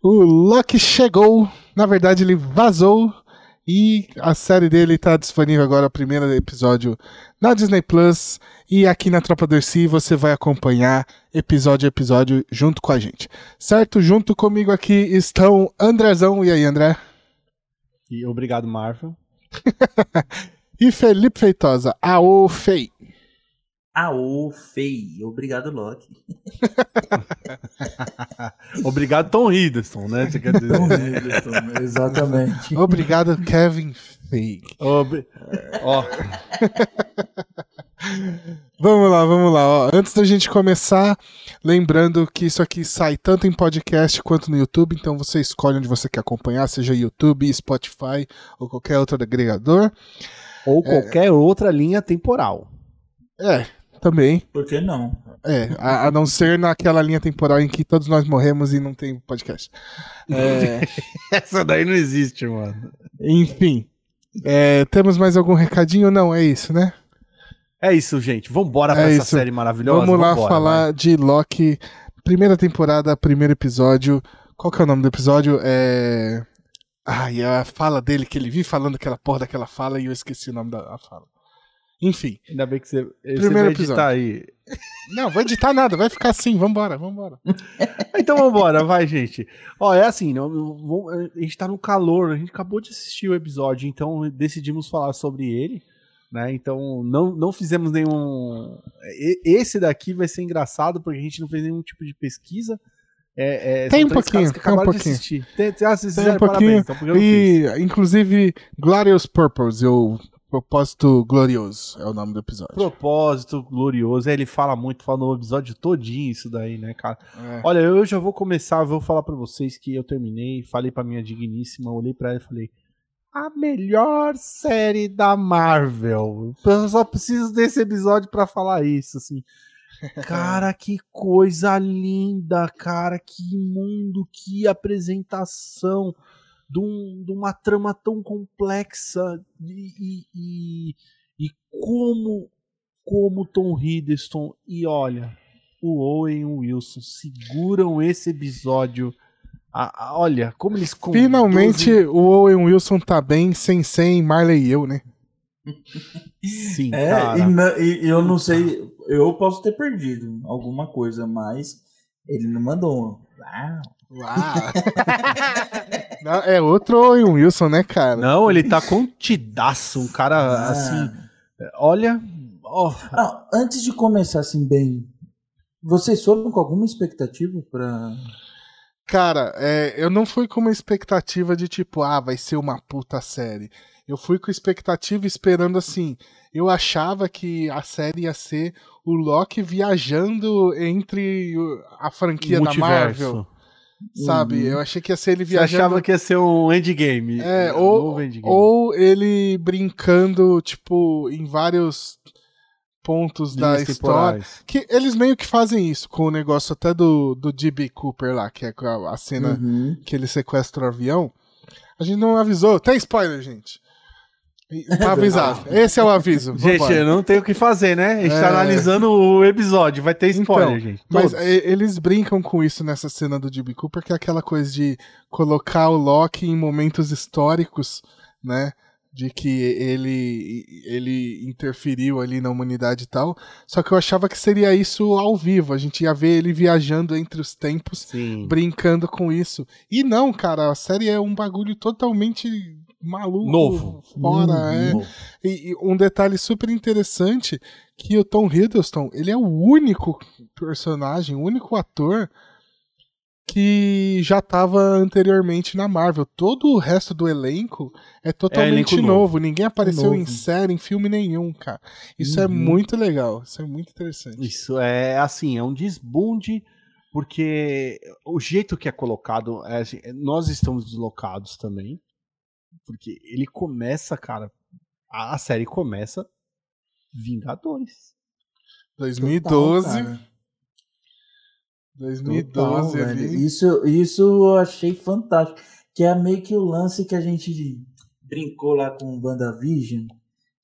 O Loki chegou, na verdade ele vazou e a série dele está disponível agora, o primeiro episódio na Disney Plus e aqui na Tropa Dercy você vai acompanhar episódio a episódio junto com a gente. Certo? Junto comigo aqui estão Andrezão, e aí André? E obrigado Marvel. e Felipe Feitosa, aô Fei. Aô, Fei. Obrigado, Loki. Obrigado, Tom Hiddleston, né? Você quer dizer? Tom Hiddleston, exatamente. Obrigado, Kevin Feige. Ob... Ó. vamos lá, vamos lá. Ó. Antes da gente começar, lembrando que isso aqui sai tanto em podcast quanto no YouTube, então você escolhe onde você quer acompanhar, seja YouTube, Spotify ou qualquer outro agregador. Ou qualquer é... outra linha temporal. É, também. Por que não? É, a, a, não ser naquela linha temporal em que todos nós morremos e não tem podcast. É... Essa daí não existe, mano. Enfim. É, temos mais algum recadinho? Não, é isso, né? É isso, gente. Vambora pra é essa isso. série maravilhosa. Vamos lá Vambora, falar de Loki, primeira temporada, primeiro episódio. Qual que é o nome do episódio? É. Ai, a fala dele, que ele vive falando aquela porra daquela fala e eu esqueci o nome da fala. Enfim. Ainda bem que você, Primeiro você vai episódio. aí. Não, vou editar nada, vai ficar assim, vambora, vambora. então vambora, vai, gente. Ó, é assim, a gente tá no calor, a gente acabou de assistir o episódio, então decidimos falar sobre ele, né? Então não, não fizemos nenhum. Esse daqui vai ser engraçado porque a gente não fez nenhum tipo de pesquisa. É, é, tem um pouquinho, tem um pouquinho. Tem, tem, ah, tem um pouquinho. Parabéns, então, e, inclusive, Glorious Purpose, eu Propósito Glorioso é o nome do episódio. Propósito Glorioso. É, ele fala muito, fala no episódio todinho isso daí, né, cara? É. Olha, eu já vou começar, vou falar para vocês que eu terminei, falei pra minha digníssima, olhei pra ela e falei: a melhor série da Marvel. Eu só preciso desse episódio para falar isso, assim. Cara, que coisa linda, cara, que mundo, que apresentação de, um, de uma trama tão complexa e, e, e, como, como Tom Hiddleston e olha, o Owen Wilson seguram esse episódio. A, a, olha, como eles Finalmente o Owen Wilson tá bem sem sem Marley e eu, né? Sim, é, cara. E, e, eu não sei, eu posso ter perdido alguma coisa, mas ele não mandou. Uau, Uau. Não, é outro Owen Wilson, né, cara? Não, ele tá contidaço, um cara ah. assim. Olha. Oh. Não, antes de começar assim bem, vocês foram com alguma expectativa pra. Cara, é, eu não fui com uma expectativa de tipo, ah, vai ser uma puta série. Eu fui com expectativa esperando assim. Eu achava que a série ia ser o Loki viajando entre a franquia da Marvel Sabe? Uhum. Eu achei que ia ser ele viajando. Você achava que ia ser um endgame. É, ou, endgame. ou ele brincando, tipo, em vários pontos Linhas da história. Que eles meio que fazem isso com o negócio até do, do D.B. Cooper lá, que é a, a cena uhum. que ele sequestra o avião. A gente não avisou. Tem spoiler, gente. Tá avisado. Esse é o aviso. Gente, eu não tenho o que fazer, né? A gente tá é... tá analisando o episódio. Vai ter spoiler, então, gente. Todos. Mas eles brincam com isso nessa cena do D.B. Cooper, que é aquela coisa de colocar o Loki em momentos históricos, né? De que ele, ele interferiu ali na humanidade e tal. Só que eu achava que seria isso ao vivo. A gente ia ver ele viajando entre os tempos, Sim. brincando com isso. E não, cara, a série é um bagulho totalmente maluco novo fora hum, é novo. E, e, um detalhe super interessante que o Tom Hiddleston ele é o único personagem o único ator que já estava anteriormente na Marvel todo o resto do elenco é totalmente é, novo. novo. ninguém apareceu novo. em série em filme nenhum cara isso é uhum. é muito legal isso é muito interessante isso é assim é um desbunde porque o jeito que é colocado é assim, nós estamos deslocados também porque ele começa, cara. A, a série começa Vingadores. 2012. Total, 2012 Total, ali. Isso, isso eu achei fantástico. Que é meio que o lance que a gente brincou lá com o WandaVision.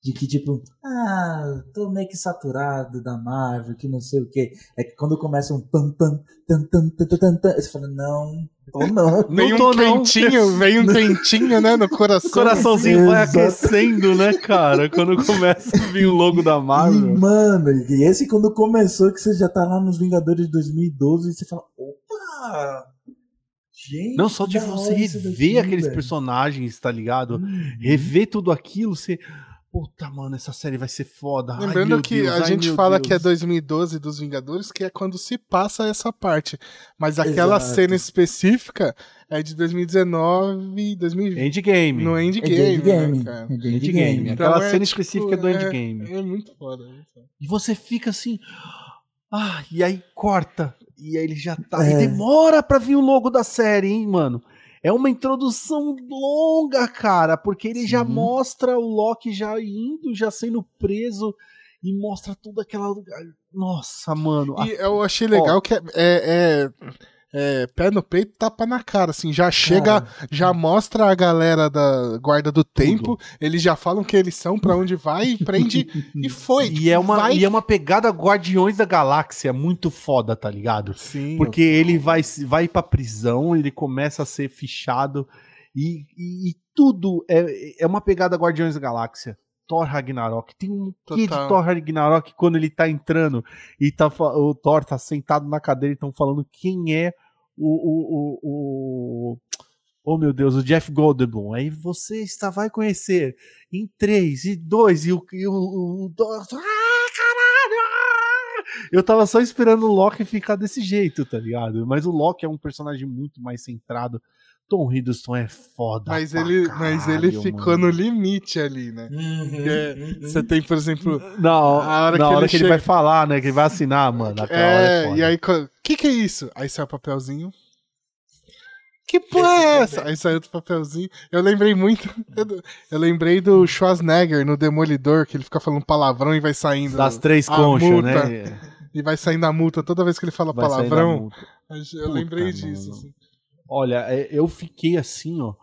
De que tipo, ah, tô meio que saturado da Marvel, que não sei o que. É que quando começa um pam pam, tan tan tan tan, tan você fala, não, ou não. Vem um quentinho, vem um quentinho, né, no coração. O coraçãozinho vai aquecendo, né, cara, quando começa a vir o logo da Marvel. E, mano, e esse quando começou, que você já tá lá nos Vingadores de 2012, e você fala, opa! Gente, não só de você rever aqueles velho. personagens, tá ligado? Uhum. Rever tudo aquilo, você Puta, mano, essa série vai ser foda. Lembrando ai, que Deus, a ai, gente fala Deus. que é 2012 dos Vingadores, que é quando se passa essa parte. Mas aquela Exato. cena específica é de 2019, 2020. Endgame. No Endgame. É Endgame. Né, Endgame. Endgame. Então aquela é, cena tipo, específica do é, Endgame. É, muito foda. E você fica assim. Ah, e aí corta. E aí ele já tá. É. E demora pra vir o logo da série, hein, mano? É uma introdução longa, cara, porque ele Sim. já mostra o Loki já indo, já sendo preso e mostra toda aquela. Nossa, mano. E eu achei legal Ó, que é, é, é é, pé no peito, tapa na cara, assim, já chega, cara. já mostra a galera da guarda do tempo, Tudo. eles já falam que eles são, para onde vai, prende e foi. E, é uma, vai... e é uma pegada Guardiões da Galáxia muito foda, tá ligado? Sim. Porque ele vai, vai pra prisão, ele começa a ser fichado e, e, e tudo é, é uma pegada Guardiões da Galáxia. Thor Ragnarok. Tem um de Thor Ragnarok quando ele tá entrando e tá, o Thor tá sentado na cadeira e estão falando quem é o, o, o, Oh meu Deus, o Jeff Goldblum. Aí você está, vai conhecer em 3 e 2 e o. E o, o, o ah, caralho! Ah! Eu tava só esperando o Loki ficar desse jeito, tá ligado? Mas o Loki é um personagem muito mais centrado. Tom Hiddleston é foda. Mas ele, caralho, mas ele ficou mano. no limite ali, né? Uhum, é, uhum. Você tem, por exemplo. Não, a hora, na que, hora ele que ele vai falar, né? Que ele vai assinar, mano. É, é e aí, o que, que é isso? Aí sai o papelzinho. Que porra é essa? Aí saiu do papelzinho. Eu lembrei muito. Eu, eu, lembrei do Schwarzenegger no Demolidor, que ele fica falando palavrão e vai saindo. Das três conchas, né? E vai saindo a multa toda vez que ele fala vai palavrão. Eu Puta, lembrei disso. Assim. Olha, é, eu fiquei assim, ó.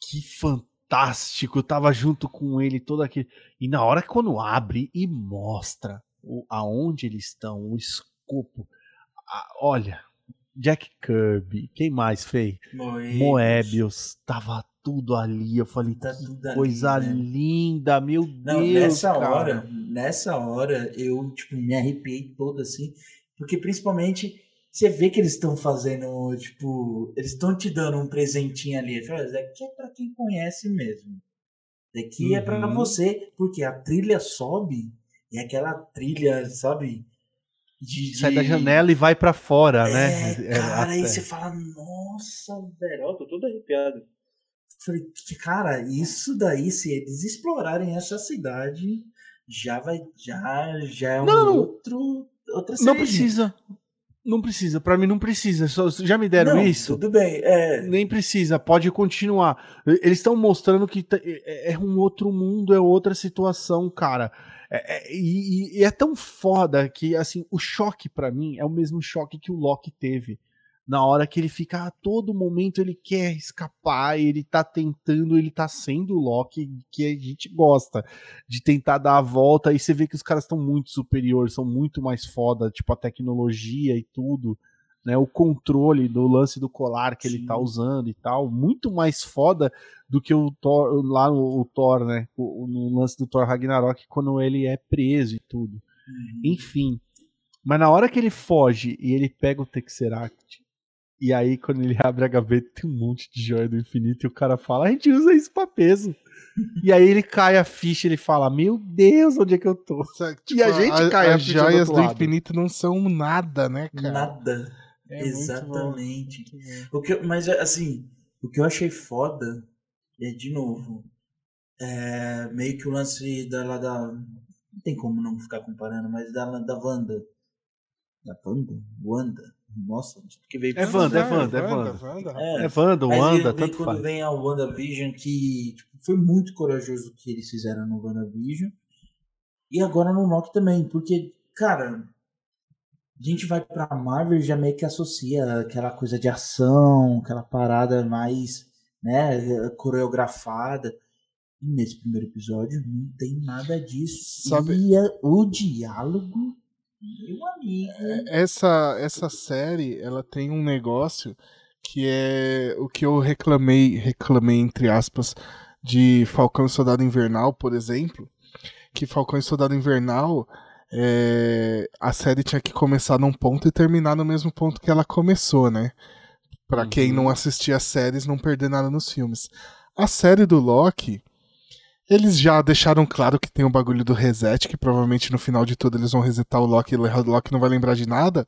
Que fantástico. Eu tava junto com ele todo aquele. E na hora que quando abre e mostra o, aonde eles estão, o escopo. A, olha, Jack Kirby, quem mais, fez? Moebius. Moebius. Tava tudo ali. Eu falei, tá que coisa ali, né? linda, meu Não, Deus. Nessa cara. hora, nessa hora, eu tipo, me arrepiei todo assim. Porque principalmente você vê que eles estão fazendo, tipo, eles estão te dando um presentinho ali. Isso aqui é para quem conhece mesmo. Isso aqui uhum. é para você, porque a trilha sobe e aquela trilha, sabe? De, de... Sai da janela e vai para fora, é, né? É, cara, aí você fala, nossa, velho, eu tô todo arrepiado. Falei, cara, isso daí, se eles explorarem essa cidade, já vai, já, já é um não, outro, outra série. Não precisa. Não precisa, para mim não precisa. Só, já me deram não, isso? Tudo bem, é. Nem precisa, pode continuar. Eles estão mostrando que é, é um outro mundo, é outra situação, cara. É, é, e, e, é tão foda que, assim, o choque para mim é o mesmo choque que o Loki teve na hora que ele fica a todo momento ele quer escapar, ele tá tentando, ele tá sendo o Loki que a gente gosta de tentar dar a volta e você vê que os caras estão muito superiores, são muito mais foda, tipo a tecnologia e tudo, né, o controle do lance do colar que Sim. ele tá usando e tal, muito mais foda do que o Thor, lá o, o Thor, né, o, no lance do Thor Ragnarok quando ele é preso e tudo. Uhum. Enfim, mas na hora que ele foge e ele pega o Tesseract e aí, quando ele abre a gaveta, tem um monte de joia do infinito e o cara fala: a gente usa isso pra peso. e aí ele cai a ficha ele fala: Meu Deus, onde é que eu tô? Tipo, e a gente a, cai a, a ficha. As joias do, do infinito não são nada, né, cara? Nada. É Exatamente. O que, mas, assim, o que eu achei foda é, de novo, é, meio que o lance da, lá da. Não tem como não ficar comparando, mas da, da Wanda. Da Wanda? Wanda nossa, que veio. É Wanda, é Wanda, é Wanda. É, é Wanda, Wanda, tanto quando faz. vem a WandaVision, que tipo, foi muito corajoso o que eles fizeram no WandaVision. E agora no Loki também, porque, cara, a gente vai pra Marvel e já meio que associa aquela coisa de ação, aquela parada mais, né, coreografada. nesse primeiro episódio não tem nada disso. Sabe? E o diálogo, meu amigo. É, essa, essa série, ela tem um negócio que é o que eu reclamei, reclamei entre aspas, de Falcão e Soldado Invernal, por exemplo, que Falcão e Soldado Invernal é, a série tinha que começar num ponto e terminar no mesmo ponto que ela começou, né? Pra uhum. quem não assistia as séries não perder nada nos filmes. A série do Loki, eles já deixaram claro que tem o um bagulho do reset, que provavelmente no final de tudo eles vão resetar o Loki e o Loki não vai lembrar de nada.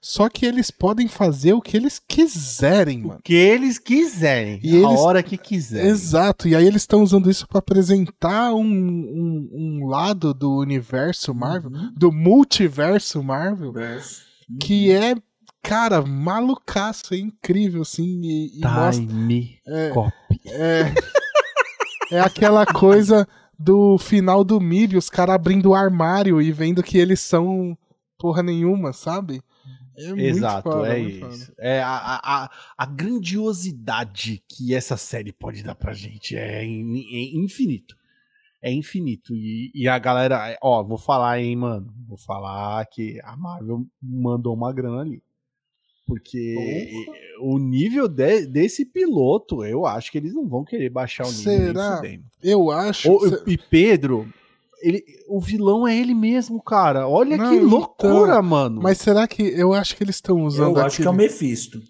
Só que eles podem fazer o que eles quiserem, mano. O que eles quiserem. E a eles... hora que quiserem. Exato. E aí eles estão usando isso para apresentar um, um, um, lado do universo Marvel, uhum. do multiverso Marvel, uhum. que é cara, malucaço, é incrível, assim. E, e Time mostra, é, copy. É, é aquela coisa do final do MIB, os caras abrindo o armário e vendo que eles são porra nenhuma, sabe? É Exato, foda, é isso. Foda. É a, a, a, grandiosidade que essa série pode dar pra gente é, in, é infinito. É infinito. E, e, a galera, ó, vou falar, hein, mano. Vou falar que a Marvel mandou uma grana ali. Porque o nível de, desse piloto, eu acho que eles não vão querer baixar o nível Será? Eu acho. O, E Pedro, ele, o vilão é ele mesmo, cara. Olha não, que então, loucura, então, mano. Mas será que. Eu acho que eles estão usando. Eu acho aquele... que é o Mephisto.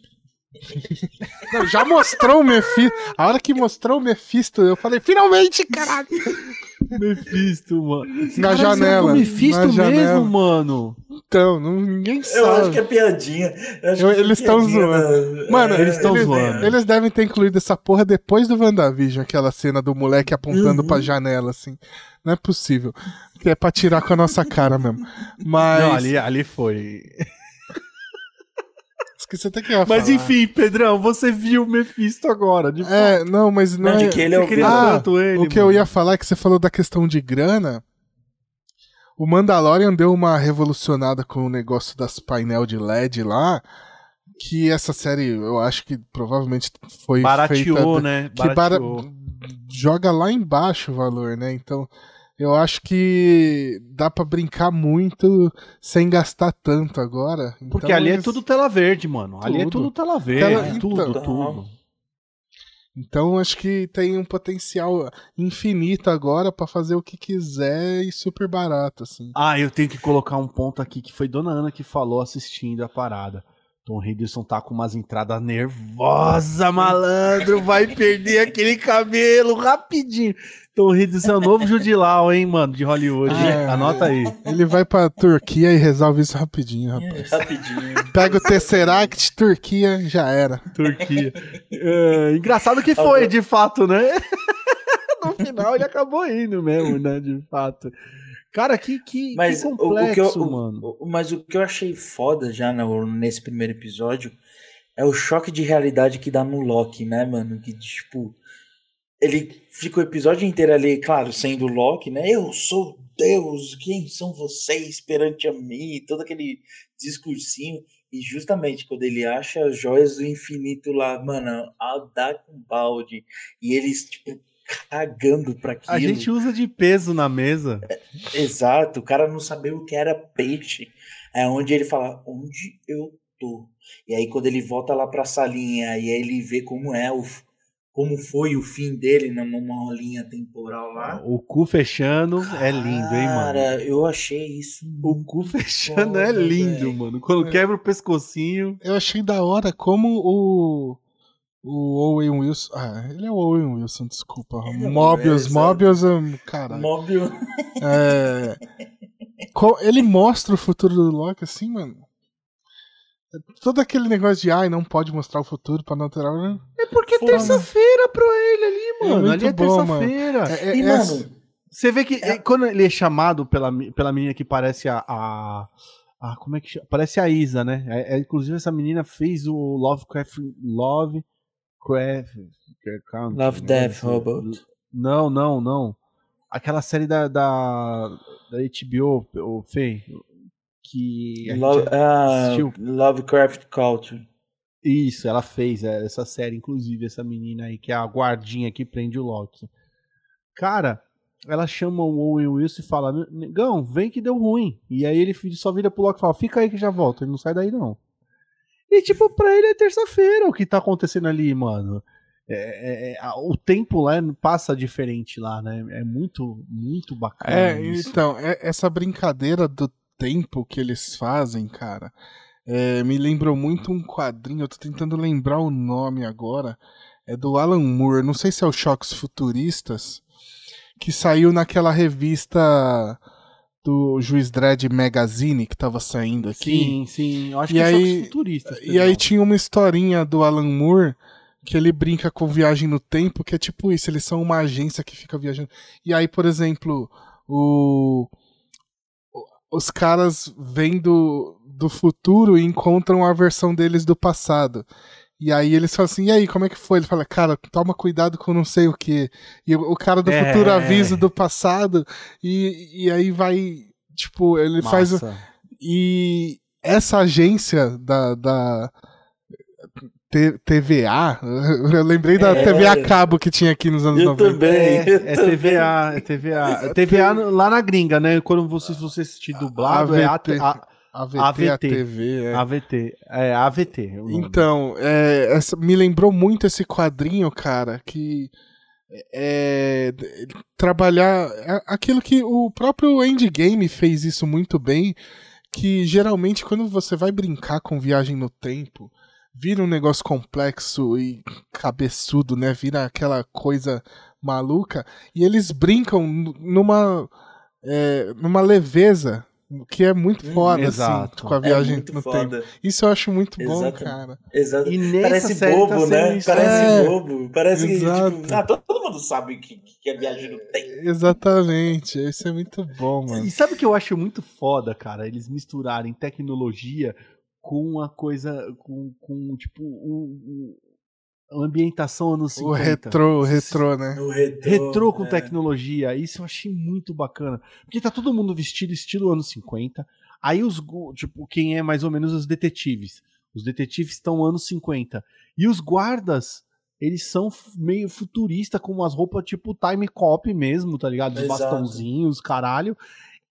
Não, já mostrou o Mephisto. A hora que mostrou o Mephisto, eu falei, finalmente, caralho! Mephisto, mano. Na Cara, janela. É o Mephisto na mesmo, janela. mano. Então, não, ninguém sabe. Eu acho que é piadinha. Eu, é eles estão zoando. Da... Mano, é, eles estão zoando. Eles devem ter incluído essa porra depois do WandaVision, aquela cena do moleque apontando uhum. pra janela, assim. Não é possível. Que é pra tirar com a nossa cara mesmo. Mas. Não, ali, ali foi que você tem que falar. Mas enfim, Pedrão, você viu o Mephisto agora, de É, fato. não, mas não, não é... que ele é o ah, tanto ele, O que mano. eu ia falar é que você falou da questão de grana. O Mandalorian deu uma revolucionada com o negócio das painel de LED lá, que essa série eu acho que provavelmente foi Barateou, feita... né? Que Barateou. Bara... joga lá embaixo o valor, né? Então eu acho que dá para brincar muito sem gastar tanto agora. Porque então, ali é tudo tela verde, mano. Tudo. Ali é tudo tela verde. Tela... Tudo, então, tudo. Então acho que tem um potencial infinito agora para fazer o que quiser e super barato, assim. Ah, eu tenho que colocar um ponto aqui que foi Dona Ana que falou assistindo a parada. Tom Hiddleston tá com umas entradas nervosa, malandro. Vai perder aquele cabelo rapidinho. Tom Hiddleston é o novo Judilau, hein, mano, de Hollywood. É, Anota aí. Ele vai pra Turquia e resolve isso rapidinho, rapaz. rapidinho. Pega o Tesseract, Turquia, já era. Turquia. É, engraçado que foi, de fato, né? no final ele acabou indo mesmo, né, de fato. Cara, que, que, mas que complexo, o, que eu, mano. O, mas o que eu achei foda já no, nesse primeiro episódio é o choque de realidade que dá no Loki, né, mano? Que, tipo, ele fica o episódio inteiro ali, claro, sendo Loki, né? Eu sou Deus, quem são vocês perante a mim? Todo aquele discursinho. E justamente quando ele acha as joias do infinito lá, mano, a dar com balde. E eles, tipo, cagando pra aquilo. A gente usa de peso na mesa. É, exato, o cara não sabia o que era peixe. É onde ele fala, onde eu tô? E aí quando ele volta lá pra salinha, e aí ele vê como é o como foi o fim dele numa linha temporal lá. O cu fechando Cara, é lindo, hein, mano? Cara, eu achei isso. O cu fechando foda, é lindo, véio. mano. Quando é. quebra o pescocinho. Eu achei da hora como o o Owen Wilson. Ah, ele é o Owen Wilson, desculpa. É Mobius, é, Mobius, cara. Mobius. É, ele mostra o futuro do Loki assim, mano. Todo aquele negócio de ai, não pode mostrar o futuro pra não alterar. Né? É porque é terça-feira pro ele ali, mano. É ali é terça-feira. É, é, e, mano, você vê que é... quando ele é chamado pela, pela menina que parece a, a, a. como é que chama? Parece a Isa, né? É, é, inclusive, essa menina fez o Lovecraft Love Craft. Love Death Robot. Não, não, não. Aquela série da, da, da HBO, o que Love, uh, Lovecraft Culture. Isso, ela fez essa série, inclusive, essa menina aí, que é a guardinha que prende o Loki. Cara, ela chama o Owen Wilson e fala: Negão, vem que deu ruim. E aí ele só vira pro Loki e fala: Fica aí que já volta. Ele não sai daí, não. E, tipo, pra ele é terça-feira o que tá acontecendo ali, mano. É, é, é o tempo lá passa diferente lá, né? É muito, muito bacana. É, isso. então, é, essa brincadeira do tempo que eles fazem, cara, é, me lembrou muito um quadrinho. Eu tô tentando lembrar o nome agora. É do Alan Moore. Não sei se é o Choques Futuristas que saiu naquela revista do Juiz Dredd Magazine que tava saindo aqui. Sim, sim. Eu acho e que aí, é futuristas. E aí tinha uma historinha do Alan Moore que ele brinca com viagem no tempo, que é tipo isso, eles são uma agência que fica viajando. E aí, por exemplo, o os caras vêm do, do futuro e encontram a versão deles do passado. E aí eles falam assim, e aí, como é que foi? Ele fala, cara, toma cuidado com não sei o que. E o cara do é. futuro avisa do passado, e, e aí vai, tipo, ele Massa. faz. E essa agência da, da TVA, eu lembrei da é, TVA Cabo que tinha aqui nos anos eu 90. Também, é, é TVA, é TVA. TVA lá na gringa, né? Quando você, você assistir dublado, AVT. é a, a AVT, AVT a TV. É. AVT, é AVT. Então, é, essa, me lembrou muito esse quadrinho, cara, que é, trabalhar aquilo que o próprio Endgame fez isso muito bem, que geralmente quando você vai brincar com viagem no tempo, vira um negócio complexo e cabeçudo, né? Vira aquela coisa maluca e eles brincam numa é, numa leveza que é muito hum, foda, hum, assim, com a é viagem é no foda. tempo. Isso eu acho muito bom, cara. Exato. Parece bobo, tá né? Parece é, bobo. Parece Exato. que, tipo, ah, todo mundo sabe que, que é viagem no tempo. Exatamente. Isso é muito bom, mano. E sabe o que eu acho muito foda, cara? Eles misturarem tecnologia com uma coisa, com, com tipo, um, ambientação anos 50. O retrô, o retrô, né? O retrô, retrô com é. tecnologia. Isso eu achei muito bacana. Porque tá todo mundo vestido estilo anos 50. Aí os, tipo, quem é mais ou menos os detetives. Os detetives estão anos 50. E os guardas, eles são meio futurista com umas roupas tipo time cop mesmo, tá ligado? Os Exato. bastãozinhos, caralho.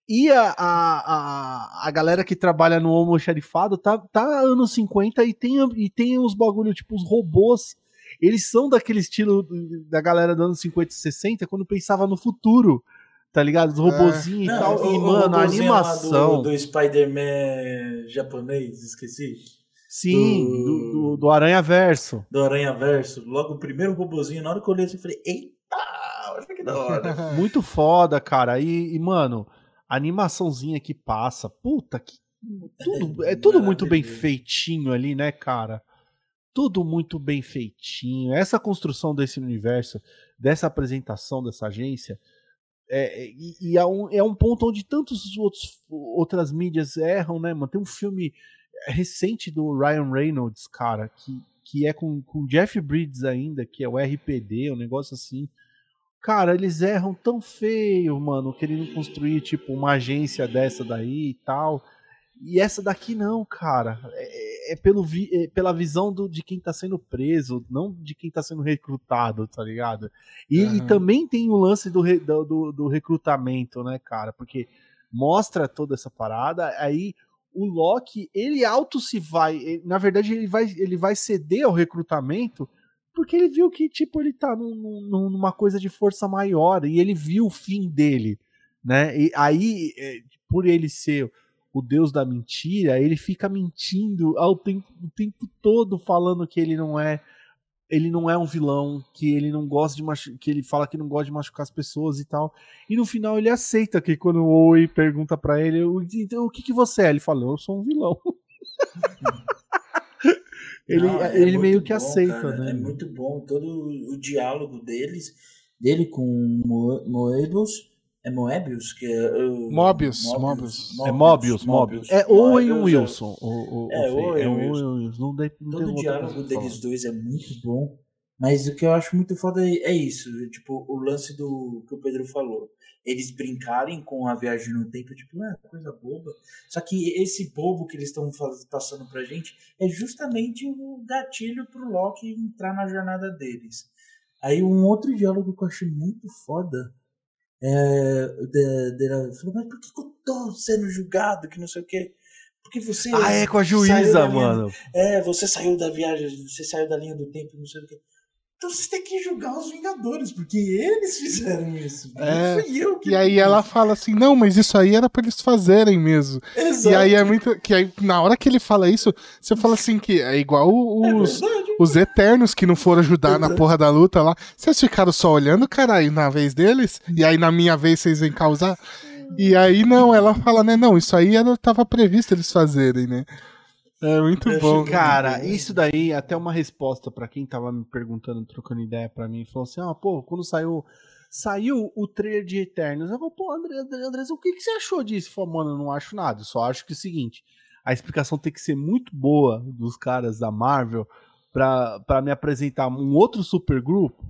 E a, a, a, a, galera que trabalha no almoxarifado tá, tá anos 50 e tem, e tem uns bagulho, tipo, os robôs eles são daquele estilo da galera dos anos 50 e 60, quando pensava no futuro, tá ligado? Os robozinhos é. e tal. e, mano, a animação. Do, do Spider-Man japonês, esqueci. Sim, do, do, do, do Aranha Verso. Do Aranha Verso. Logo o primeiro robozinho, na hora que eu olhei assim, eu falei, eita, olha que da hora. Muito foda, cara. E, e, mano, a animaçãozinha que passa, puta que. Tudo, é tudo muito bem feitinho ali, né, cara? Tudo muito bem feitinho. Essa construção desse universo, dessa apresentação dessa agência, é, é e, e é, um, é um ponto onde tantos outros outras mídias erram, né, mano? Tem um filme recente do Ryan Reynolds, cara, que, que é com, com Jeff Bridges ainda, que é o RPD, um negócio assim. Cara, eles erram tão feio, mano, querendo construir, tipo, uma agência dessa daí e tal. E essa daqui não, cara. É, é pelo vi, é pela visão do, de quem tá sendo preso, não de quem tá sendo recrutado, tá ligado? E, uhum. e também tem o lance do, do, do, recrutamento, né, cara? Porque mostra toda essa parada, aí o Loki, ele auto se vai. Ele, na verdade, ele vai, ele vai ceder ao recrutamento porque ele viu que, tipo, ele tá num, num, numa coisa de força maior e ele viu o fim dele, né? E aí, é, por ele ser o deus da mentira, ele fica mentindo ao tempo, o tempo todo falando que ele não é ele não é um vilão, que ele não gosta de machu... que ele fala que não gosta de machucar as pessoas e tal. E no final ele aceita que quando o Oi pergunta para ele, então, o que que você é? Ele fala, eu sou um vilão. ele não, é ele meio que bom, aceita, cara, né? É muito bom todo o diálogo deles, dele com Moebius é Moebius? Que é, uh, Mobius, Mobius, Mobius. É Mobius, Mobius. É Owen Wilson. O, o, é Owen é Wilson. Não dei, não Todo o diálogo deles dois é muito bom. Mas o que eu acho muito foda é, é isso. Tipo, o lance do que o Pedro falou. Eles brincarem com a viagem no tempo, tipo, é coisa boba. Só que esse bobo que eles estão passando pra gente é justamente o gatilho pro Loki entrar na jornada deles. Aí um outro diálogo que eu achei muito foda é, dela falou, mas por que, que eu tô sendo julgado, que não sei o quê? Porque você. Ah, é com a juíza, mano. Linha, é, você saiu da viagem, você saiu da linha do tempo, não sei o quê. Então vocês têm que julgar os Vingadores, porque eles fizeram isso. É, não fui eu que E aí fiz. ela fala assim: não, mas isso aí era pra eles fazerem mesmo. Exato. E aí é muito. Que aí, na hora que ele fala isso, você fala assim: que é igual os, é os Eternos que não foram ajudar Exato. na porra da luta lá. Vocês ficaram só olhando, caralho, na vez deles? E aí na minha vez vocês vêm causar? E aí não, ela fala, né? Não, isso aí era, tava previsto eles fazerem, né? É muito bom. Cara, isso daí, até uma resposta para quem tava me perguntando, trocando ideia para mim, falou assim: ah, pô, quando saiu. Saiu o trailer de Eternos. Eu falei, pô, André, André, o que, que você achou disso? Falei, mano, eu não acho nada. Eu só acho que é o seguinte: a explicação tem que ser muito boa dos caras da Marvel para me apresentar um outro supergrupo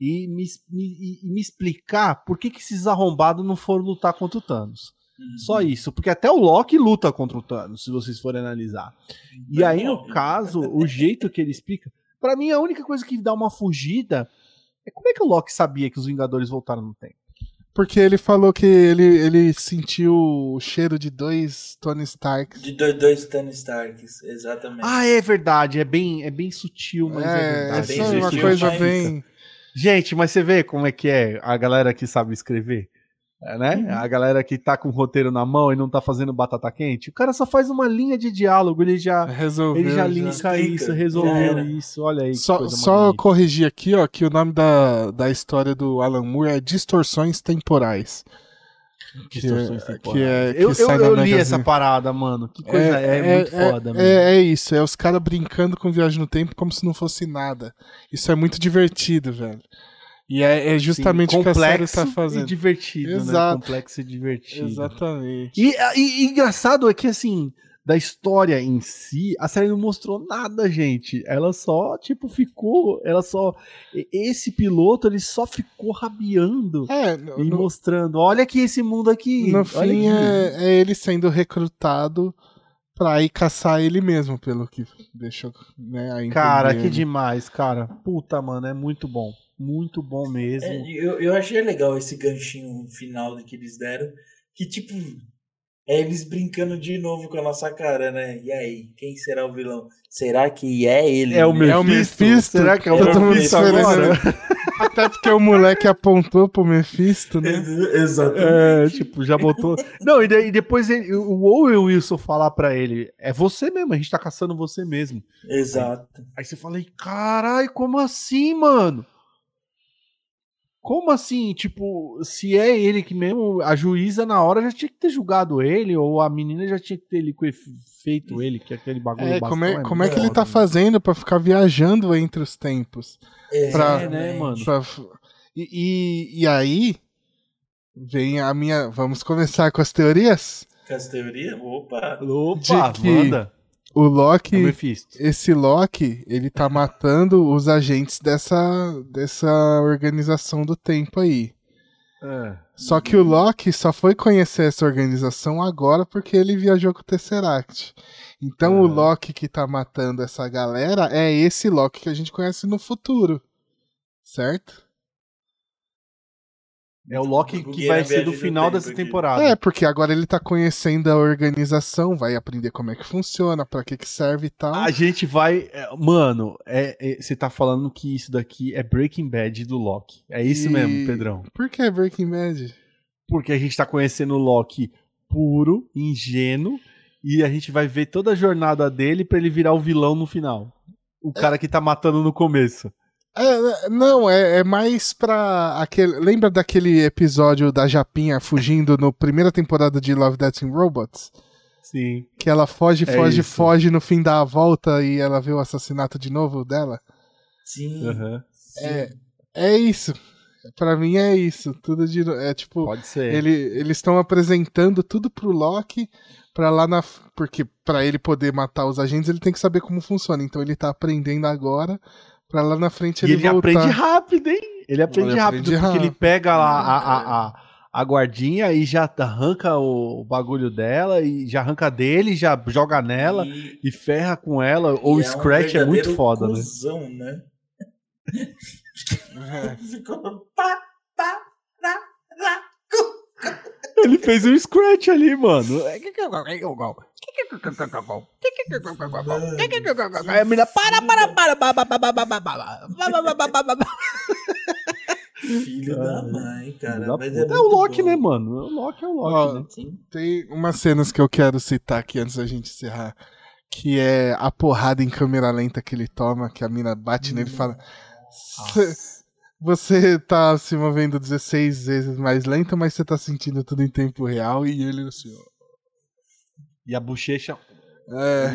e me, me, me explicar por que, que esses arrombados não foram lutar contra o Thanos. Só uhum. isso, porque até o Loki luta contra o Thanos, se vocês forem analisar. E aí, no caso, o jeito que ele explica, para mim a única coisa que dá uma fugida é como é que o Loki sabia que os Vingadores voltaram no tempo? Porque ele falou que ele, ele sentiu o cheiro de dois Tony Starks. De dois, dois Tony Starks, exatamente. Ah, é verdade. É bem, é bem sutil, mas é, é verdade. É, é uma coisa bem. Gente, mas você vê como é que é a galera que sabe escrever? É, né? Uhum. A galera que tá com o roteiro na mão e não tá fazendo batata quente, o cara só faz uma linha de diálogo, ele já resolveu, ele já linka já. isso, resolveu isso. Olha aí. Só, só corrigir aqui, ó, que o nome da, da história do Alan Moore é Distorções Temporais. Distorções que, temporais. Que é, que eu, eu, eu li essa parada, mano. Que coisa é, é, é muito é, foda, mano. É, é isso, é os caras brincando com viagem no tempo como se não fosse nada. Isso é muito divertido, velho. E é, é justamente o que a série está fazendo. E divertido, né? Exato. né? Complexo e divertido. Exatamente. E, e, e, engraçado é que, assim, da história em si, a série não mostrou nada, gente. Ela só, tipo, ficou. Ela só. Esse piloto, ele só ficou rabiando é, no, e mostrando. Olha aqui esse mundo aqui. No fim, é, é ele sendo recrutado pra ir caçar ele mesmo, pelo que deixou, né, Cara, que demais, cara. Puta, mano, é muito bom. Muito bom mesmo. É, eu, eu achei legal esse ganchinho final que eles deram. Que tipo. É eles brincando de novo com a nossa cara, né? E aí, quem será o vilão? Será que é ele? É o Mephisto? É o Mephisto? Será que é o Mephisto agora? Até porque o moleque apontou pro Mephisto, né? Exatamente. É, tipo, já botou. Não, e, de, e depois ele, o Owen Wilson falar pra ele: é você mesmo, a gente tá caçando você mesmo. Exato. Aí, aí você fala: caralho, como assim, mano? Como assim? Tipo, se é ele que mesmo, a juíza na hora já tinha que ter julgado ele, ou a menina já tinha que ter ele, feito ele, que é aquele bagulho é, como é, como é que ele tá fazendo para ficar viajando entre os tempos? É, pra, né, mano? Pra, e, e, e, aí vem a minha. Vamos começar com as teorias? Com as teorias? Opa! Opa, de que, manda! O Loki, é esse Loki, ele tá matando os agentes dessa, dessa organização do tempo aí. É. Só que o Loki só foi conhecer essa organização agora porque ele viajou com o Tesseract. Então é. o Loki que tá matando essa galera é esse Loki que a gente conhece no futuro. Certo? É o Loki que vai ser do final dessa temporada. É, porque agora ele tá conhecendo a organização, vai aprender como é que funciona, para que que serve e tal. A gente vai, é, mano, é, é, você tá falando que isso daqui é Breaking Bad do Loki. É isso e... mesmo, Pedrão. Por que Breaking Bad? Porque a gente tá conhecendo o Loki puro, ingênuo, e a gente vai ver toda a jornada dele para ele virar o vilão no final. O é. cara que tá matando no começo. É, não, é, é, mais pra aquele. Lembra daquele episódio da Japinha fugindo no primeira temporada de Love Death and Robots? Sim. Que ela foge, é foge, isso. foge, no fim dá a volta e ela vê o assassinato de novo dela? Sim. Uhum. É, é isso. Pra mim é isso. Tudo de. É tipo. Pode ser. Ele, eles estão apresentando tudo pro Loki pra lá na. Porque para ele poder matar os agentes, ele tem que saber como funciona. Então ele tá aprendendo agora Pra lá na frente ele, e ele voltar. aprende rápido, hein? Ele aprende ele rápido, aprende porque rápido. ele pega lá a, a, a, a, guardinha e já arranca o bagulho dela, e já arranca dele, já joga nela e, e ferra com ela. Ou o Scratch é, um é muito foda, cuzão, né? né? É. Ficou pá, pá, ra, ra, ele fez um scratch ali, mano. A menina, para, para, para, para, para, Filho da mãe, cara. Mas é, é o Loki, bom. né, mano? O Loki é o Loki. Ó, né? Tem umas cenas que eu quero citar aqui antes da gente encerrar. Que é a porrada em câmera lenta que ele toma, que a mina bate hum. nele e fala. Nossa. Você tá se movendo 16 vezes mais lento, mas você tá sentindo tudo em tempo real e ele assim, ó. E a bochecha. É.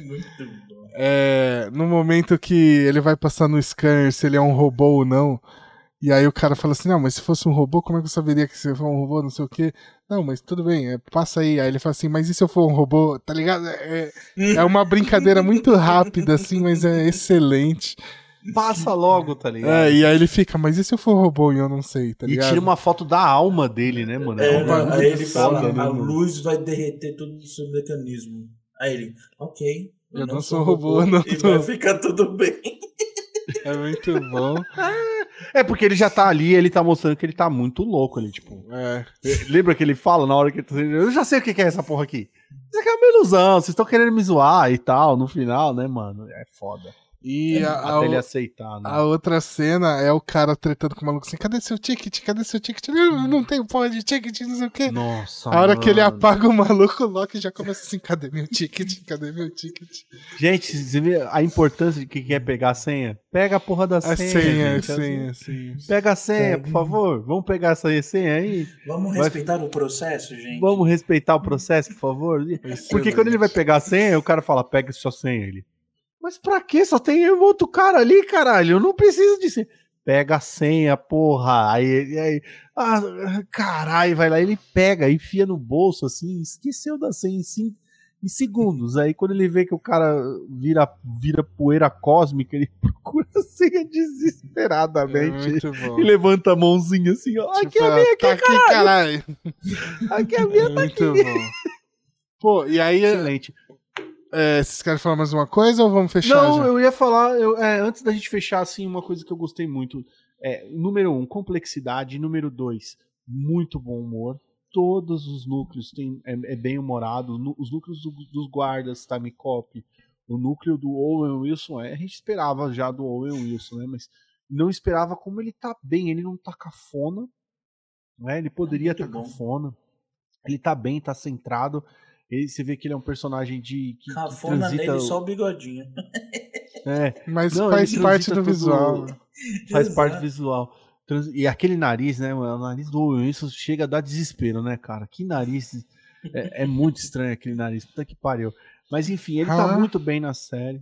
Muito bom. É, no momento que ele vai passar no scanner se ele é um robô ou não. E aí o cara fala assim, não, mas se fosse um robô, como é que eu saberia que você for um robô, não sei o quê? Não, mas tudo bem, é, passa aí. Aí ele fala assim, mas e se eu for um robô? Tá ligado? É, é uma brincadeira muito rápida, assim, mas é excelente. Passa logo, tá ligado? É, e aí ele fica, mas e se eu for robô e eu não sei, tá ligado? E tira uma foto da alma dele, né, mano? É, é aí ele fala, né, a luz vai derreter todo o seu mecanismo. Aí ele, ok. Eu, eu não, não, sou robô, robô não. E vai ficar tudo bem. É muito bom. É porque ele já tá ali, ele tá mostrando que ele tá muito louco ali, tipo. É. Lembra que ele fala na hora que ele tá Eu já sei o que é essa porra aqui. Isso aqui é uma ilusão, vocês estão querendo me zoar e tal, no final, né, mano? É foda. E a, a, ele aceitar, né? A outra cena é o cara tretando com o maluco assim: cadê seu ticket? Cadê seu ticket? Eu não tenho porra de ticket, não sei o quê. Nossa. A hora mano. que ele apaga o maluco, o Loki já começa assim: cadê meu ticket? Cadê meu ticket? Gente, você vê a importância de que quer pegar a senha? Pega a porra da senha. A senha, gente, senha, senha. Pega a senha, por favor. Vamos pegar essa senha aí. Vamos respeitar vai... o processo, gente. Vamos respeitar o processo, por favor. Excelente. Porque quando ele vai pegar a senha, o cara fala: pega sua senha. Ele. Mas pra quê? Só tem outro cara ali, caralho. Eu não preciso de ser. Pega a senha, porra. Aí, aí ah, caralho, vai lá. Ele pega, enfia no bolso assim, esqueceu da senha em, cinco, em segundos. Aí quando ele vê que o cara vira, vira poeira cósmica, ele procura a senha desesperadamente. É e levanta a mãozinha assim, ó. Tipo, aqui a minha, aqui, tá caralho. Aqui, caralho. aqui a minha, tá Muito aqui. bom. Pô, e aí. Excelente. É, vocês querem falar mais uma coisa ou vamos fechar? Não, já? eu ia falar, eu, é, antes da gente fechar, assim, uma coisa que eu gostei muito. É, número um, complexidade. Número dois, muito bom humor. Todos os núcleos têm, é, é bem humorado. Os núcleos do, dos guardas, Time Cop, o núcleo do Owen Wilson, é, a gente esperava já do Owen Wilson, né? Mas não esperava como ele tá bem. Ele não tá cafona, né? Ele poderia estar tá cafona. Ele tá bem, tá centrado. Ele, você vê que ele é um personagem de. Que, Cafona que transita... nele, só o bigodinho. É. Mas Não, faz parte do visual. Faz Exato. parte do visual. E aquele nariz, né? O nariz do isso chega a dar desespero, né, cara? Que nariz. É, é muito estranho aquele nariz. Puta que pariu. Mas enfim, ele tá ah. tá muito bem na série.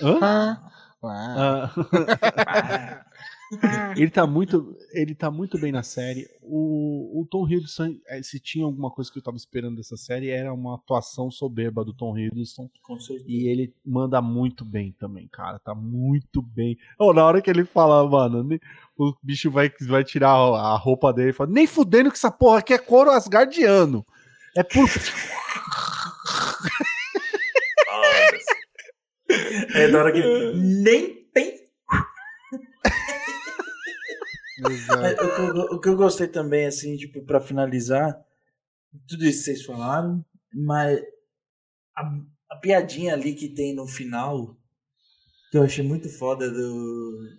Hã? Ah. Ah. ele tá muito ele tá muito bem na série. O, o Tom Hiddleston é, se tinha alguma coisa que eu tava esperando dessa série era uma atuação soberba do Tom Hiddleston. E ele manda muito bem também cara. Tá muito bem. Oh, na hora que ele fala mano o bicho vai, vai tirar a roupa dele e fala nem fudendo que essa porra aqui é couro asgardiano. É por é na hora que nem o, o, que eu gostei também, assim, tipo, pra finalizar, tudo isso que vocês falaram, mas a, a piadinha ali que tem no final, que eu achei muito foda do,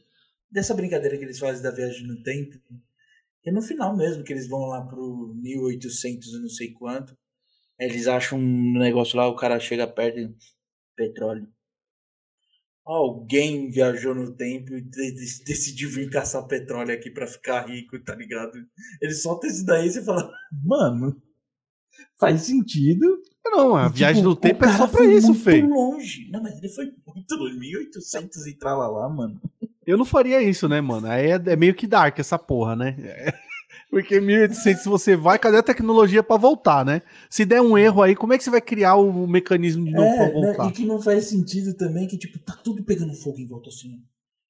dessa brincadeira que eles fazem da viagem no tempo, é no final mesmo, que eles vão lá pro 1800 e não sei quanto, eles acham um negócio lá, o cara chega perto e petróleo alguém viajou no tempo e decidiu vir caçar petróleo aqui para ficar rico, tá ligado? Ele solta isso daí e você fala, mano, faz sentido. Não, a e, viagem tipo, no tempo é só pra isso, Fê. longe. Não, mas ele foi muito longe, 1800 e lá, mano. Eu não faria isso, né, mano? Aí é, é meio que dark essa porra, né? Porque 1800 se você vai, cadê a tecnologia para voltar, né? Se der um erro aí, como é que você vai criar o mecanismo de novo é, pra né, voltar? Né? E que não faz sentido também que, tipo, tá tudo pegando fogo em volta assim.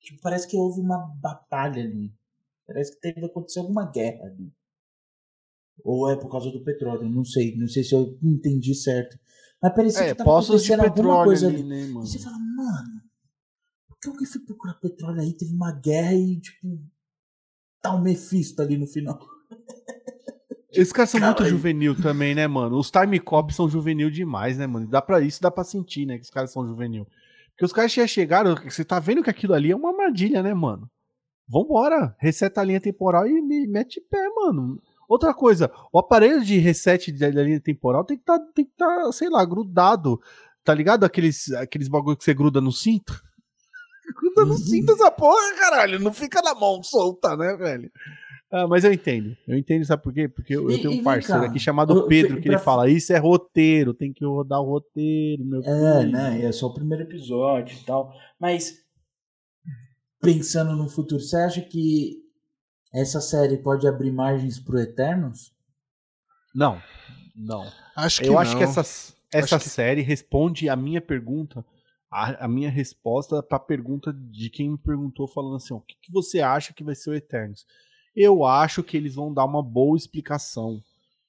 Tipo, parece que houve uma batalha ali. Parece que teve acontecer alguma guerra ali. Ou é por causa do petróleo, não sei. Não sei se eu entendi certo. Mas parecia é, que tava acontecendo alguma coisa ali. ali. Né, mano? E você fala, mano, que alguém foi procurar petróleo aí? Teve uma guerra e, tipo, tá um Mephisto ali no final. Esses caras são muito juvenil também, né, mano? Os time cops são juvenil demais, né, mano? Dá pra isso, dá pra sentir, né, que os caras são juvenil. Porque os caras já chegaram, você tá vendo que aquilo ali é uma armadilha, né, mano? Vambora, reseta a linha temporal e me mete pé, mano. Outra coisa, o aparelho de reset da linha temporal tem que tá, tem que tá, sei lá, grudado. Tá ligado? Aqueles, aqueles bagulho que você gruda no cinto. Gruda no cinto essa porra, caralho. Não fica na mão solta, né, velho? Ah, mas eu entendo. Eu entendo, sabe por quê? Porque eu, eu tenho um parceiro aqui chamado Pedro que ele fala: Isso é roteiro, tem que rodar o roteiro, meu É, filho. né? É só o primeiro episódio e tal. Mas, pensando no futuro, você acha que essa série pode abrir margens pro Eternos? Não. Não. Acho que eu não. acho que essa, essa acho série que... responde a minha pergunta, a, a minha resposta para a pergunta de quem me perguntou, falando assim: o que, que você acha que vai ser o Eternos? Eu acho que eles vão dar uma boa explicação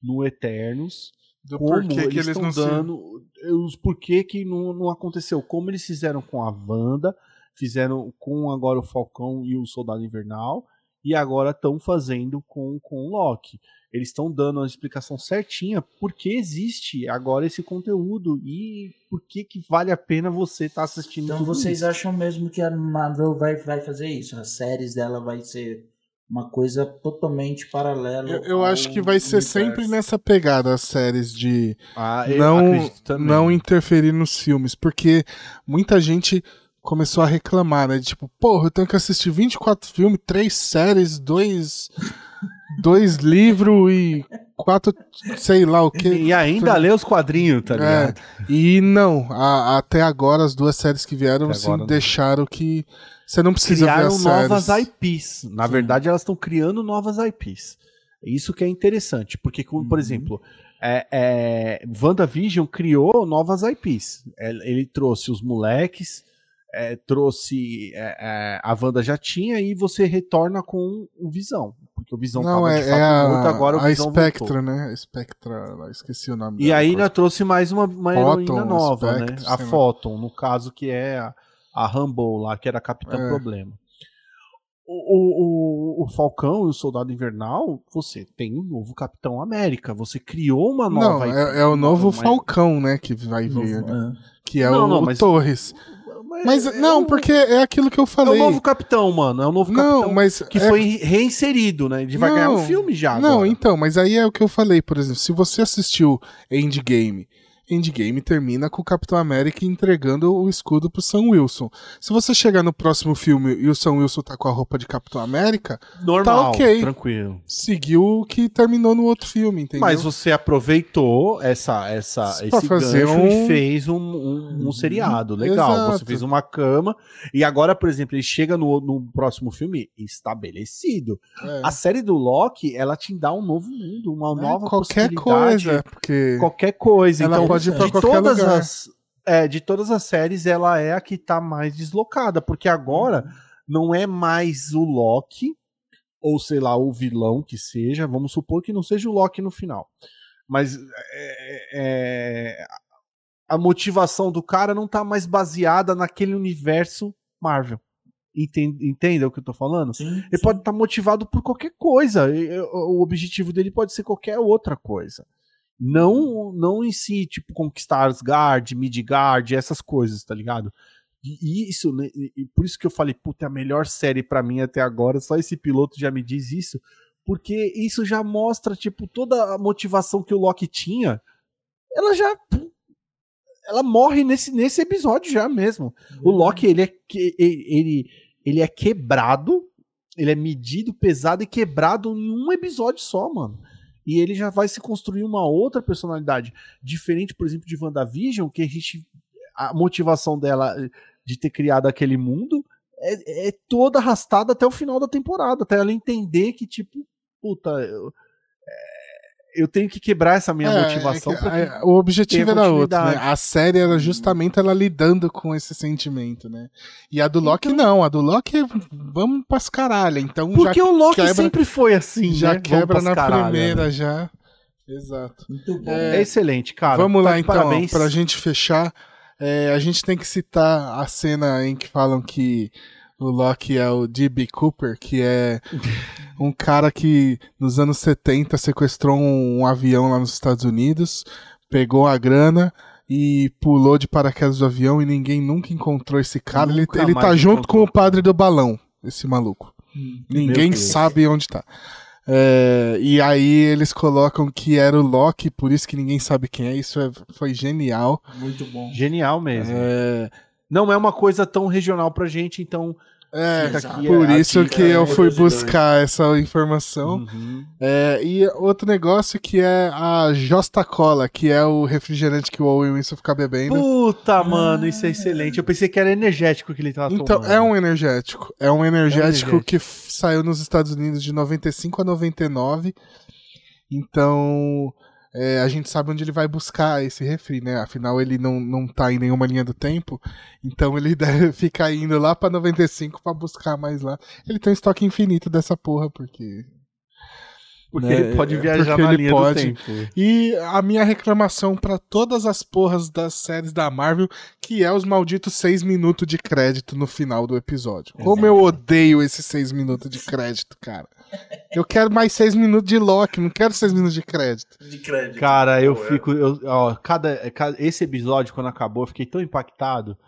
no Eternos. Do como porquê eles estão dando. Se... Os porquê que não, não aconteceu. Como eles fizeram com a Wanda, fizeram com agora o Falcão e o Soldado Invernal, e agora estão fazendo com, com o Loki. Eles estão dando a explicação certinha porque existe agora esse conteúdo e por que, que vale a pena você estar tá assistindo. Então vocês isso. acham mesmo que a Marvel vai, vai fazer isso? As séries dela vai ser uma coisa totalmente paralela. Eu, eu acho que vai ser universo. sempre nessa pegada as séries de ah, não, não interferir nos filmes, porque muita gente começou a reclamar, né? Tipo, porra, eu tenho que assistir 24 filmes, três séries, dois dois livros e quatro, sei lá o que. E ainda lê os quadrinhos, tá é, ligado? É, e não, a, até agora as duas séries que vieram assim, deixaram que você não precisa Criaram ver novas séries. IPs. Na Sim. verdade, elas estão criando novas IPs. Isso que é interessante, porque, como, por uhum. exemplo, é, é, WandaVision criou novas IPs. Ele trouxe os moleques, é, trouxe. É, é, a Wanda já tinha e você retorna com o Visão. Porque o Visão Não, tava é, de fato é morto, agora o Visão A Spectra, voltou. né? A Spectra, esqueci o nome E aí ainda trouxe mais uma, uma Photon, heroína nova, Spectre, né? A Photon, no caso, que é a, a Rumble lá, que era a Capitã é. Problema. O, o, o, Falcão e o Soldado Invernal, você tem um novo Capitão América. Você criou uma nova. Não, é, é o novo Falcão, né? Que vai vir. Né? Que é não, o, não, mas, Torres. Mas é, não, porque é aquilo que eu falei. É o novo capitão, mano. É o novo não, capitão mas que é... foi reinserido, né? Ele vai não, ganhar um filme já. Não, agora. então, mas aí é o que eu falei, por exemplo, se você assistiu Endgame Endgame termina com o Capitão América entregando o escudo pro Sam Wilson. Se você chegar no próximo filme e o Sam Wilson tá com a roupa de Capitão América, Normal, tá ok. Tranquilo. Seguiu o que terminou no outro filme, entendeu? Mas você aproveitou essa, essa, esse fazer gancho um... e fez um, um, um seriado. Legal. Exato. Você fez uma cama. E agora, por exemplo, ele chega no, no próximo filme estabelecido. É. A série do Loki, ela te dá um novo mundo, uma é, nova qualquer coisa, porque qualquer coisa. Ela então, pode ir pra de todas lugar. as é, de todas as séries, ela é a que tá mais deslocada, porque agora não é mais o Loki, ou sei lá, o vilão que seja, vamos supor que não seja o Loki no final. Mas é, é, a motivação do cara não tá mais baseada naquele universo Marvel. Entende, entende o que eu tô falando? Sim, Ele sim. pode estar tá motivado por qualquer coisa. O objetivo dele pode ser qualquer outra coisa. Não, não em si, tipo, conquistar Asgard, Midgard, essas coisas, tá ligado? E isso, né, e por isso que eu falei, puta, é a melhor série para mim até agora, só esse piloto já me diz isso, porque isso já mostra, tipo, toda a motivação que o Loki tinha, ela já ela morre nesse, nesse episódio já mesmo. O. Loki, ele é ele, ele é quebrado, ele é medido, pesado e quebrado em um episódio só, mano e ele já vai se construir uma outra personalidade. Diferente, por exemplo, de WandaVision, que a gente. A motivação dela de ter criado aquele mundo é, é toda arrastada até o final da temporada, até ela entender que, tipo, puta, eu, eu tenho que quebrar essa minha é, motivação. É que, o objetivo era outro, né? A série era justamente ela lidando com esse sentimento, né? E a do Loki então, não, a do Loki é vamos pras caralho. Então Porque o Loki quebra, sempre foi assim, já né? quebra na caralho, primeira né? já. Exato. É, é, excelente, cara. Vamos lá então, parabéns. pra gente fechar. É, a gente tem que citar a cena em que falam que o Loki é o D.B. Cooper, que é um cara que nos anos 70 sequestrou um, um avião lá nos Estados Unidos, pegou a grana e pulou de paraquedas do avião e ninguém nunca encontrou esse cara. Ele, ele tá junto encontrou. com o padre do balão, esse maluco. Hum, ninguém sabe onde tá. É, e aí eles colocam que era o Loki, por isso que ninguém sabe quem é. Isso é, foi genial. Muito bom. Genial mesmo. É... Não é uma coisa tão regional pra gente, então é, aqui, por é, isso que é eu fui buscar essa informação. Uhum. É, e outro negócio que é a Josta Cola, que é o refrigerante que o Owen Wilson fica bebendo. Puta, mano, isso é excelente. Eu pensei que era energético que ele tava então, tomando. Então, é um energético. É um energético, é um energético. que saiu nos Estados Unidos de 95 a 99. Então, é, a gente sabe onde ele vai buscar esse refri, né? Afinal, ele não, não tá em nenhuma linha do tempo, então ele deve ficar indo lá pra 95 para buscar mais lá. Ele tem um estoque infinito dessa porra, porque. Porque né? ele pode viajar porque na linha pode. do tempo. E a minha reclamação para todas as porras das séries da Marvel, que é os malditos seis minutos de crédito no final do episódio. Como eu odeio esses seis minutos de crédito, cara. Eu quero mais seis minutos de Loki, não quero seis minutos de crédito. De crédito. Cara, eu fico. Eu, ó, cada, cada, esse episódio, quando acabou, eu fiquei tão impactado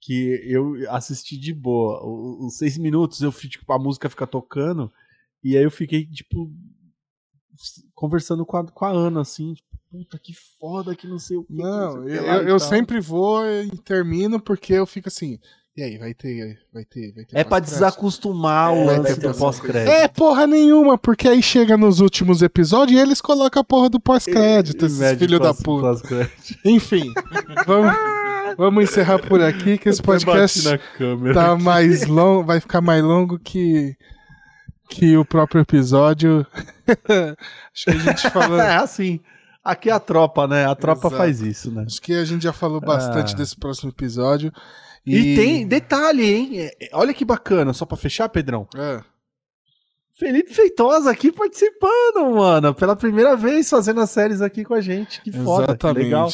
que eu assisti de boa. Os, seis minutos, eu tipo, a música fica tocando, e aí eu fiquei, tipo, conversando com a, com a Ana, assim, tipo, puta que foda, que não sei o que. Não, eu, eu sempre vou e termino porque eu fico assim. E aí, vai ter, vai ter, vai ter É pra desacostumar é, o lance do pós-crédito. É porra nenhuma, porque aí chega nos últimos episódios e eles colocam a porra do pós-crédito, esses filhos da puta. Enfim, vamos, vamos encerrar por aqui, que esse podcast tá mais longo, vai ficar mais longo que que o próprio episódio. Acho que a gente falou. é assim. Aqui é a tropa, né? A tropa Exato. faz isso, né? Acho que a gente já falou bastante ah. desse próximo episódio. E... e, tem detalhe, hein? É, é, olha que bacana, só pra fechar, Pedrão. É. Felipe Feitosa aqui participando, mano. Pela primeira vez fazendo as séries aqui com a gente. Que foda, Exatamente. que legal.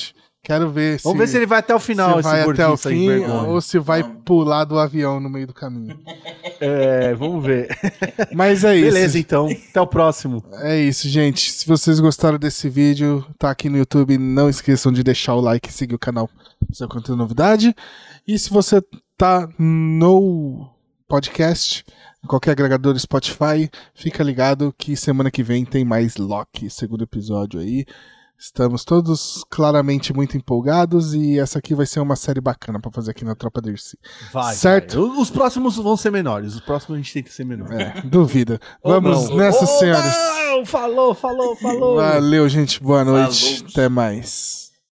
Quero ver Vamos ver se ele vai até o final, se vai até o fim ou se vai pular do avião no meio do caminho. É, vamos ver. Mas é isso. Beleza, então. Até o próximo. É isso, gente. Se vocês gostaram desse vídeo, tá aqui no YouTube. Não esqueçam de deixar o like e seguir o canal se acontecer novidade. E se você tá no podcast, em qualquer agregador Spotify, fica ligado que semana que vem tem mais Loki, segundo episódio aí. Estamos todos claramente muito empolgados e essa aqui vai ser uma série bacana para fazer aqui na Tropa Dercy. Vai. Certo? Vai. Os próximos vão ser menores. Os próximos a gente tem que ser menor. É, duvida. Vamos nessa, senhores. Não! Falou, falou, falou. Valeu, gente. Boa noite. Falou. Até mais.